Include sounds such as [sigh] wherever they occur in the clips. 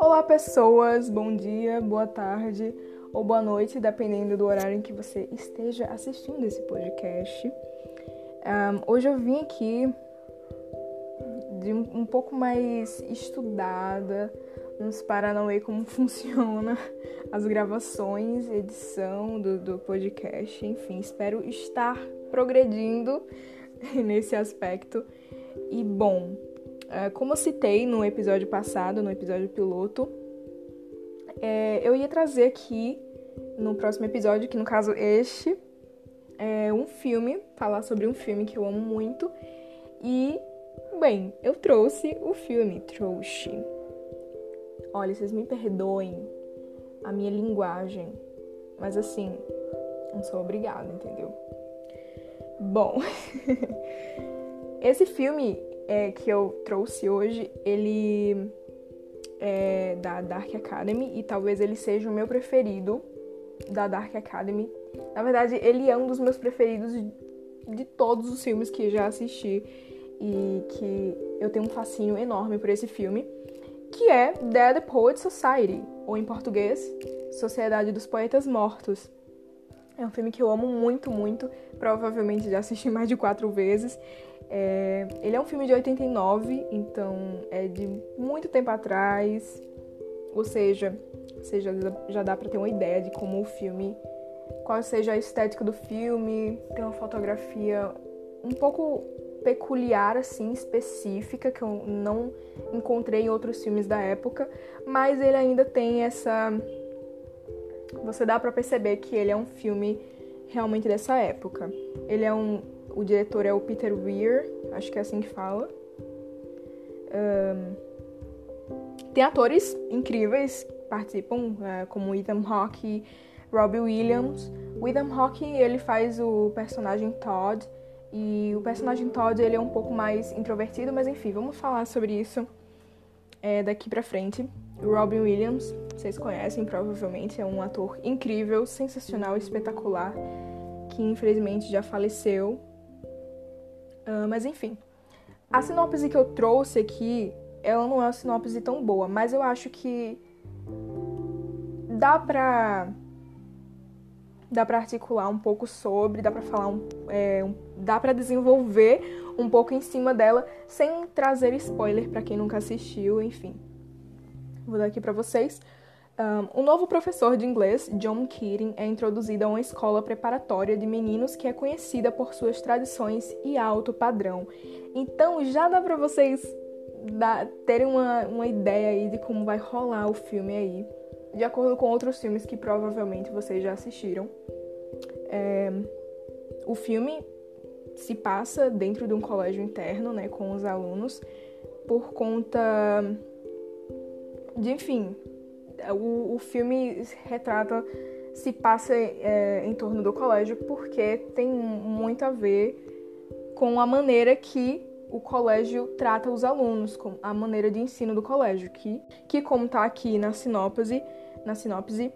Olá, pessoas! Bom dia, boa tarde ou boa noite, dependendo do horário em que você esteja assistindo esse podcast. Um, hoje eu vim aqui de um, pouco mais estudada, uns Paranauê como [laughs] funciona as gravações, edição do, do podcast, enfim, espero estar progredindo [laughs] nesse aspecto. E bom, é, como eu citei no episódio passado, no episódio piloto, é, eu ia trazer aqui no próximo episódio, que no caso este, é um filme, falar sobre um filme que eu amo muito. E, bem, eu trouxe o filme, trouxe. Olha, vocês me perdoem a minha linguagem, mas assim, não sou obrigada, entendeu? Bom, [laughs] esse filme é, que eu trouxe hoje, ele é da Dark Academy e talvez ele seja o meu preferido da Dark Academy. Na verdade, ele é um dos meus preferidos de, de todos os filmes que já assisti e que eu tenho um fascínio enorme por esse filme, que é Dead Poet Society, ou em português, Sociedade dos Poetas Mortos. É um filme que eu amo muito, muito. Provavelmente já assisti mais de quatro vezes. É... Ele é um filme de 89, então é de muito tempo atrás. Ou seja, você já, já dá para ter uma ideia de como o filme, qual seja a estética do filme. Tem uma fotografia um pouco peculiar, assim, específica, que eu não encontrei em outros filmes da época, mas ele ainda tem essa você dá para perceber que ele é um filme realmente dessa época. Ele é um. O diretor é o Peter Weir, acho que é assim que fala. Um, tem atores incríveis que participam, uh, como Ethan Hawke, Robbie Williams. O Ethan Hawke ele faz o personagem Todd e o personagem Todd ele é um pouco mais introvertido, mas enfim, vamos falar sobre isso é, daqui pra frente. Robin Williams, vocês conhecem provavelmente, é um ator incrível, sensacional, espetacular, que infelizmente já faleceu. Uh, mas enfim, a sinopse que eu trouxe aqui, ela não é uma sinopse tão boa, mas eu acho que dá pra dá para articular um pouco sobre, dá para falar um, é, um dá para desenvolver um pouco em cima dela sem trazer spoiler para quem nunca assistiu, enfim. Vou dar aqui para vocês. Um, novo professor de inglês, John Keating, é introduzido a uma escola preparatória de meninos que é conhecida por suas tradições e alto padrão. Então já dá para vocês terem uma, uma ideia aí de como vai rolar o filme aí, de acordo com outros filmes que provavelmente vocês já assistiram. É, o filme se passa dentro de um colégio interno, né, com os alunos, por conta de, enfim, o, o filme retrata, se passa é, em torno do colégio porque tem muito a ver com a maneira que o colégio trata os alunos, com a maneira de ensino do colégio, que, que como está aqui na sinopse, na sinopse,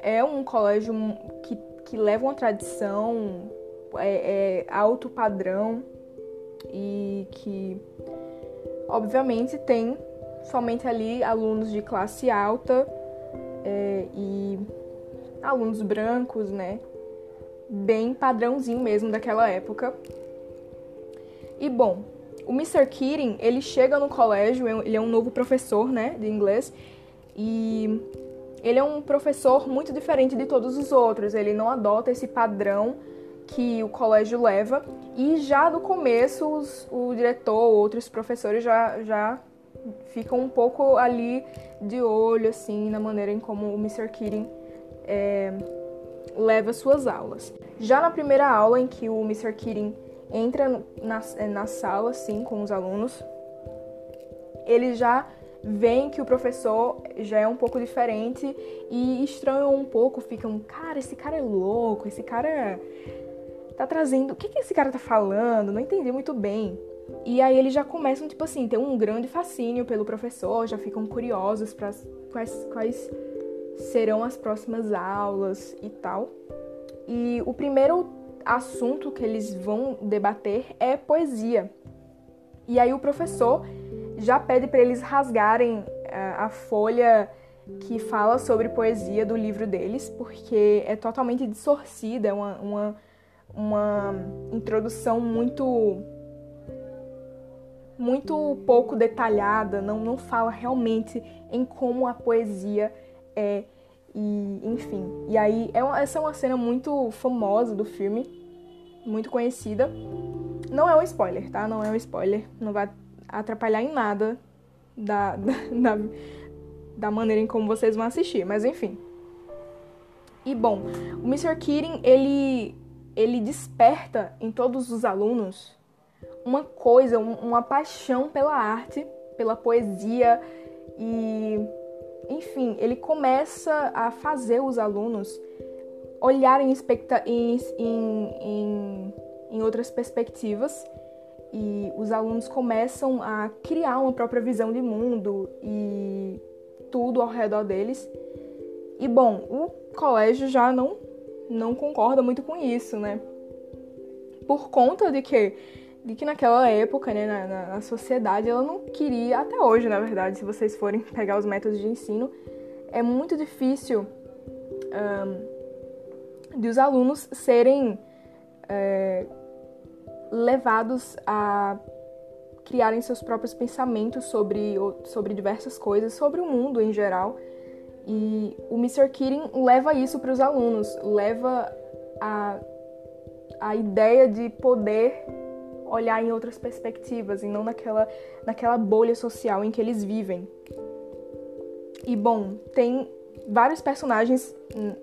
é um colégio que, que leva uma tradição é, é alto padrão e que, obviamente, tem somente ali alunos de classe alta é, e alunos brancos, né? Bem padrãozinho mesmo daquela época. E bom, o Mr. Keating, ele chega no colégio, ele é um novo professor, né, de inglês, e ele é um professor muito diferente de todos os outros. Ele não adota esse padrão que o colégio leva, e já no começo os, o diretor, outros professores já, já ficam um pouco ali de olho, assim, na maneira em como o Mr. Keating é, leva suas aulas. Já na primeira aula, em que o Mr. Keating entra na, na sala, assim, com os alunos, ele já veem que o professor já é um pouco diferente e estranham um pouco, ficam, cara, esse cara é louco, esse cara tá trazendo, o que que esse cara tá falando? Não entendi muito bem. E aí eles já começam, tipo assim, ter um grande fascínio pelo professor, já ficam curiosos para quais, quais serão as próximas aulas e tal. E o primeiro assunto que eles vão debater é poesia. E aí o professor já pede para eles rasgarem a, a folha que fala sobre poesia do livro deles, porque é totalmente distorcida, é uma, uma, uma introdução muito muito pouco detalhada, não, não fala realmente em como a poesia é e enfim. E aí é uma, essa é uma cena muito famosa do filme, muito conhecida. Não é um spoiler, tá? Não é um spoiler, não vai atrapalhar em nada da, da, [laughs] da maneira em como vocês vão assistir, mas enfim. E bom, o Mr. Keating, ele ele desperta em todos os alunos uma coisa, uma paixão pela arte, pela poesia e, enfim, ele começa a fazer os alunos olharem em, em, em, em outras perspectivas e os alunos começam a criar uma própria visão de mundo e tudo ao redor deles. E bom, o colégio já não não concorda muito com isso, né? Por conta de que de que naquela época, né, na, na, sociedade, ela não queria, até hoje, na verdade, se vocês forem [laughs] pegar os métodos de ensino, é muito difícil um, de os alunos serem é, levados a criarem seus próprios pensamentos sobre, sobre diversas coisas, sobre o mundo em geral. E o Mr. Keating leva isso para os alunos, leva a, a ideia de poder olhar em outras perspectivas e não naquela, naquela bolha social em que eles vivem. E bom, tem vários personagens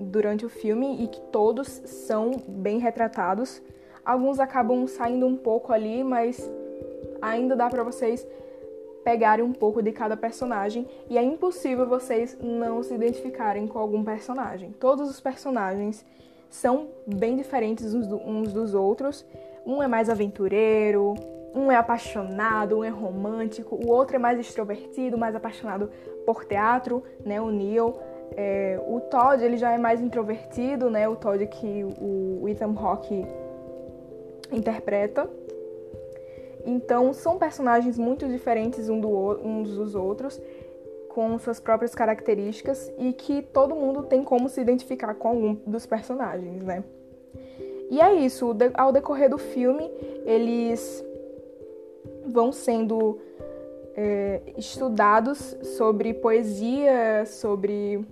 durante o filme e que todos são bem retratados. Alguns acabam saindo um pouco ali, mas ainda dá para vocês pegarem um pouco de cada personagem e é impossível vocês não se identificarem com algum personagem. Todos os personagens são bem diferentes uns dos outros um é mais aventureiro, um é apaixonado, um é romântico, o outro é mais extrovertido, mais apaixonado por teatro, né? O Neil. É, o Todd ele já é mais introvertido, né? O Todd que o Ethan Hawke interpreta. Então são personagens muito diferentes um do, uns dos outros, com suas próprias características e que todo mundo tem como se identificar com algum dos personagens, né? E é isso, ao decorrer do filme, eles vão sendo é, estudados sobre poesia, sobre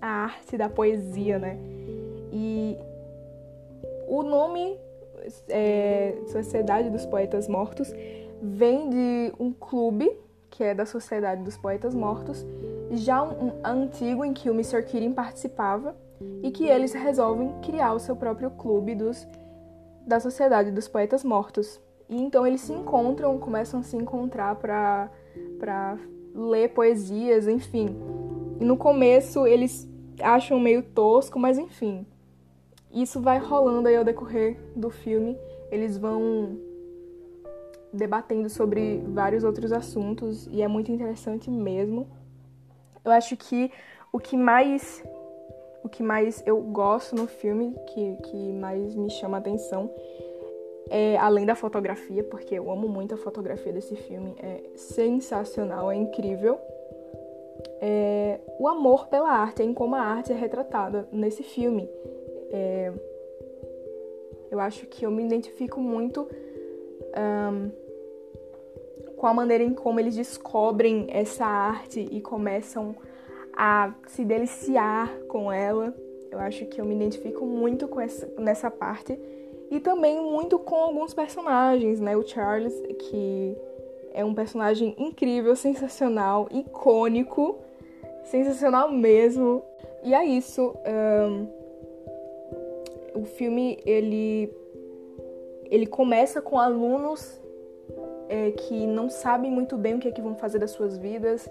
a arte da poesia, né? E o nome é, Sociedade dos Poetas Mortos vem de um clube que é da Sociedade dos Poetas Mortos, já um, um antigo em que o Mr. Keating participava e que eles resolvem criar o seu próprio clube dos, da Sociedade dos Poetas Mortos. E então eles se encontram, começam a se encontrar para ler poesias, enfim. No começo eles acham meio tosco, mas enfim. Isso vai rolando aí ao decorrer do filme. Eles vão debatendo sobre vários outros assuntos e é muito interessante mesmo. Eu acho que o que mais o que mais eu gosto no filme, que, que mais me chama a atenção, é além da fotografia, porque eu amo muito a fotografia desse filme, é sensacional, é incrível. É, o amor pela arte, em como a arte é retratada nesse filme. É, eu acho que eu me identifico muito um, com a maneira em como eles descobrem essa arte e começam a se deliciar com ela. Eu acho que eu me identifico muito com essa, nessa parte. E também muito com alguns personagens, né? O Charles, que é um personagem incrível, sensacional, icônico, sensacional mesmo. E é isso. Um, o filme ele ele começa com alunos é, que não sabem muito bem o que é que vão fazer das suas vidas,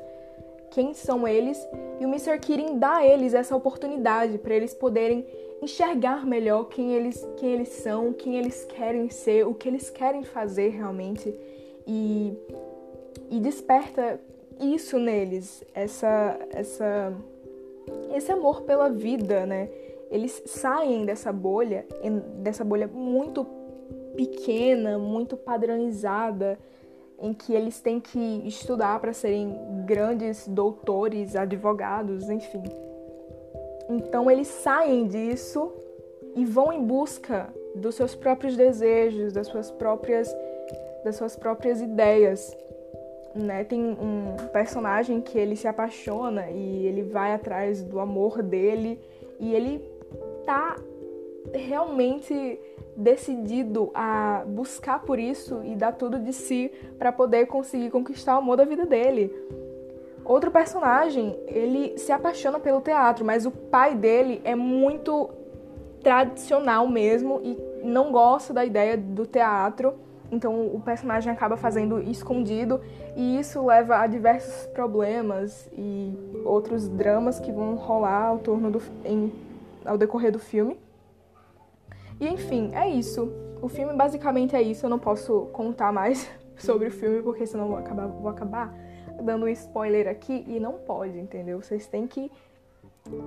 quem são eles, e o Mr. Keating dá a eles essa oportunidade para eles poderem enxergar melhor quem eles, quem eles são, quem eles querem ser, o que eles querem fazer realmente e, e desperta isso neles, essa, essa, esse amor pela vida, né? Eles saem dessa bolha, dessa bolha muito pequena, muito padronizada, em que eles têm que estudar para serem grandes doutores, advogados, enfim. Então eles saem disso e vão em busca dos seus próprios desejos, das suas próprias das suas próprias ideias. Né? Tem um personagem que ele se apaixona e ele vai atrás do amor dele e ele tá realmente decidido a buscar por isso e dar tudo de si para poder conseguir conquistar o amor da vida dele. Outro personagem, ele se apaixona pelo teatro, mas o pai dele é muito tradicional mesmo e não gosta da ideia do teatro. Então o personagem acaba fazendo escondido e isso leva a diversos problemas e outros dramas que vão rolar ao torno do em, ao decorrer do filme. E enfim, é isso. O filme basicamente é isso. Eu não posso contar mais [laughs] sobre o filme porque senão vou acabar, vou acabar dando um spoiler aqui e não pode, entendeu? Vocês têm que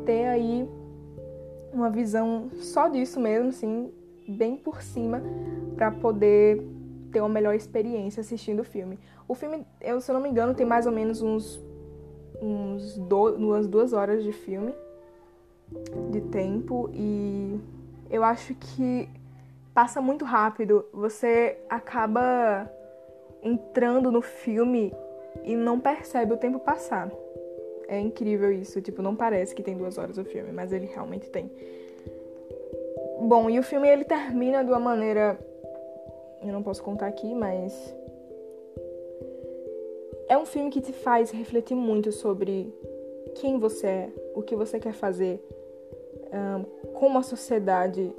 ter aí uma visão só disso mesmo, assim, bem por cima, para poder ter uma melhor experiência assistindo o filme. O filme, eu, se eu não me engano, tem mais ou menos uns, uns do, umas duas horas de filme, de tempo, e eu acho que passa muito rápido. Você acaba entrando no filme e não percebe o tempo passar. É incrível isso, tipo, não parece que tem duas horas o filme, mas ele realmente tem. Bom, e o filme ele termina de uma maneira. Eu não posso contar aqui, mas. É um filme que te faz refletir muito sobre quem você é, o que você quer fazer, como a sociedade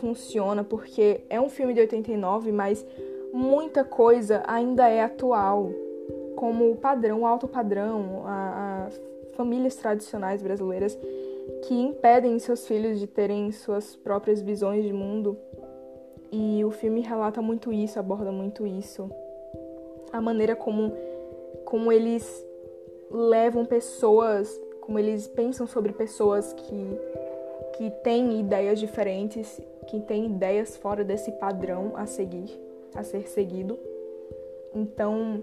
funciona, porque é um filme de 89, mas muita coisa ainda é atual como o padrão, o alto padrão, a, a famílias tradicionais brasileiras que impedem seus filhos de terem suas próprias visões de mundo. E o filme relata muito isso, aborda muito isso. A maneira como, como eles levam pessoas, como eles pensam sobre pessoas que, que têm ideias diferentes, que têm ideias fora desse padrão a seguir, a ser seguido. Então,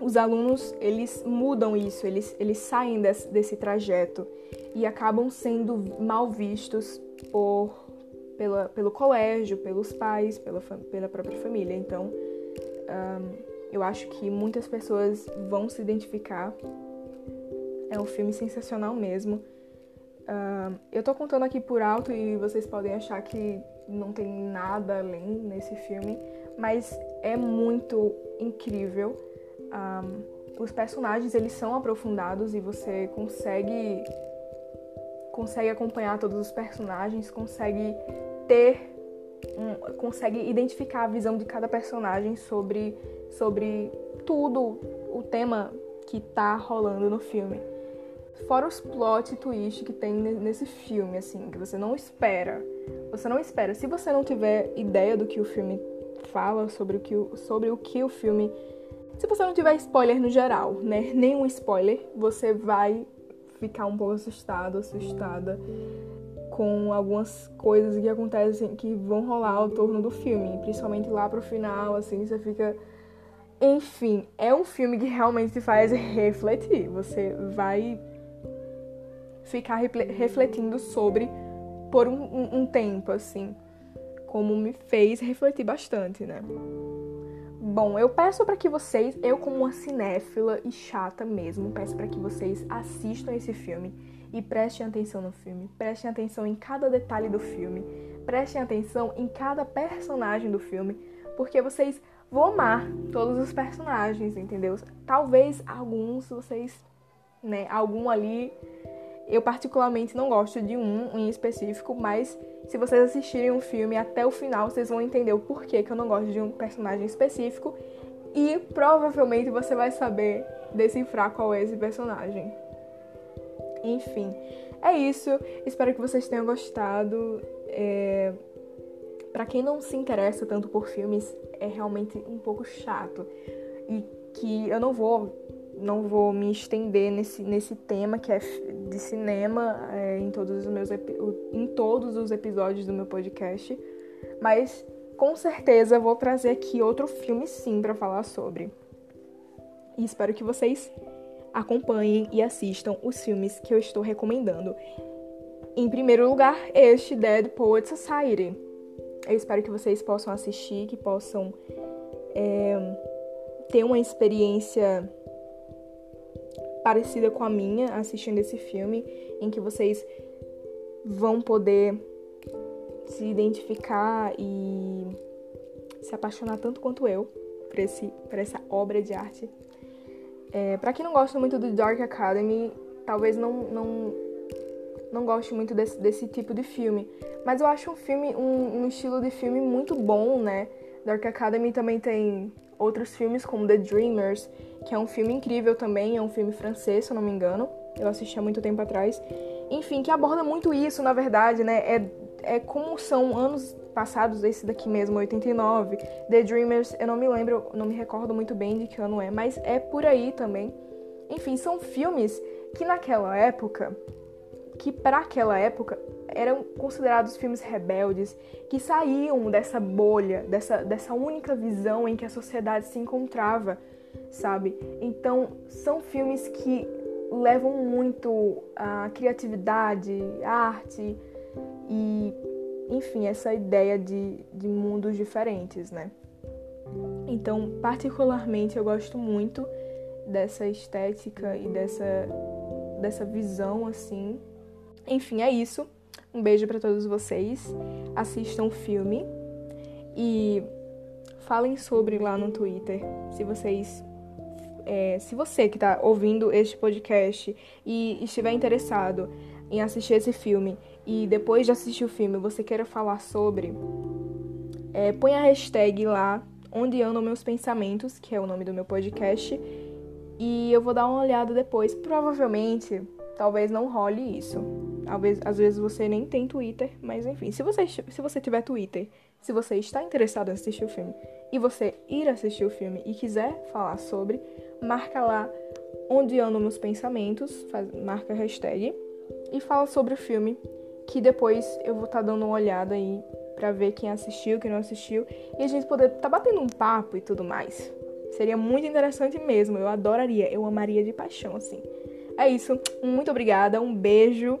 os alunos eles mudam isso, eles, eles saem desse, desse trajeto e acabam sendo mal vistos por, pela, pelo colégio, pelos pais, pela, pela própria família. Então, um, eu acho que muitas pessoas vão se identificar. É um filme sensacional mesmo. Um, eu tô contando aqui por alto e vocês podem achar que não tem nada além nesse filme, mas é muito incrível um, os personagens eles são aprofundados e você consegue consegue acompanhar todos os personagens, consegue ter um, consegue identificar a visão de cada personagem sobre sobre tudo o tema que tá rolando no filme. Fora os plot twist que tem nesse filme, assim, que você não espera. Você não espera. Se você não tiver ideia do que o filme fala, sobre o que o, sobre o, que o filme se você não tiver spoiler no geral, né? Nenhum spoiler, você vai ficar um pouco assustado, assustada com algumas coisas que acontecem, que vão rolar ao torno do filme, principalmente lá pro final, assim, você fica. Enfim, é um filme que realmente te faz [laughs] refletir. Você vai ficar refletindo sobre por um, um, um tempo, assim, como me fez refletir bastante, né? Bom, eu peço para que vocês, eu como uma cinéfila e chata mesmo, peço para que vocês assistam esse filme e prestem atenção no filme, prestem atenção em cada detalhe do filme, prestem atenção em cada personagem do filme, porque vocês vão amar todos os personagens, entendeu? Talvez alguns vocês, né, algum ali eu particularmente não gosto de um em específico, mas se vocês assistirem um filme até o final, vocês vão entender o porquê que eu não gosto de um personagem específico e provavelmente você vai saber decifrar qual é esse personagem. Enfim, é isso. Espero que vocês tenham gostado. É... Para quem não se interessa tanto por filmes, é realmente um pouco chato e que eu não vou não vou me estender nesse, nesse tema que é de cinema é, em, todos os meus, em todos os episódios do meu podcast, mas com certeza vou trazer aqui outro filme sim para falar sobre. E espero que vocês acompanhem e assistam os filmes que eu estou recomendando. Em primeiro lugar, este Dead Poet Society. Eu espero que vocês possam assistir, que possam é, ter uma experiência parecida com a minha assistindo esse filme, em que vocês vão poder se identificar e se apaixonar tanto quanto eu por, esse, por essa obra de arte. É, para quem não gosta muito do Dark Academy, talvez não, não, não goste muito desse, desse tipo de filme. Mas eu acho um filme, um, um estilo de filme muito bom, né? Dark Academy também tem outros filmes como The Dreamers, que é um filme incrível também, é um filme francês, se eu não me engano. Eu assisti há muito tempo atrás. Enfim, que aborda muito isso, na verdade, né? É, é como são anos passados, esse daqui mesmo, 89. The Dreamers, eu não me lembro, não me recordo muito bem de que ano é, mas é por aí também. Enfim, são filmes que naquela época, que para aquela época eram considerados filmes rebeldes, que saíam dessa bolha, dessa, dessa única visão em que a sociedade se encontrava, sabe? Então, são filmes que levam muito a criatividade, a arte e, enfim, essa ideia de, de mundos diferentes, né? Então, particularmente, eu gosto muito dessa estética e dessa, dessa visão, assim. Enfim, é isso. Um beijo para todos vocês. Assistam o filme e falem sobre lá no Twitter se vocês. É, se você que está ouvindo este podcast e estiver interessado em assistir esse filme e depois de assistir o filme você queira falar sobre, é, põe a hashtag lá onde andam meus pensamentos, que é o nome do meu podcast, e eu vou dar uma olhada depois. Provavelmente talvez não role isso. Às vezes você nem tem Twitter, mas enfim, se você, se você tiver Twitter, se você está interessado em assistir o filme e você ir assistir o filme e quiser falar sobre, marca lá onde andam meus pensamentos, faz, marca a hashtag e fala sobre o filme, que depois eu vou estar tá dando uma olhada aí pra ver quem assistiu, quem não assistiu, e a gente poder tá batendo um papo e tudo mais. Seria muito interessante mesmo, eu adoraria, eu amaria de paixão, assim. É isso. Muito obrigada, um beijo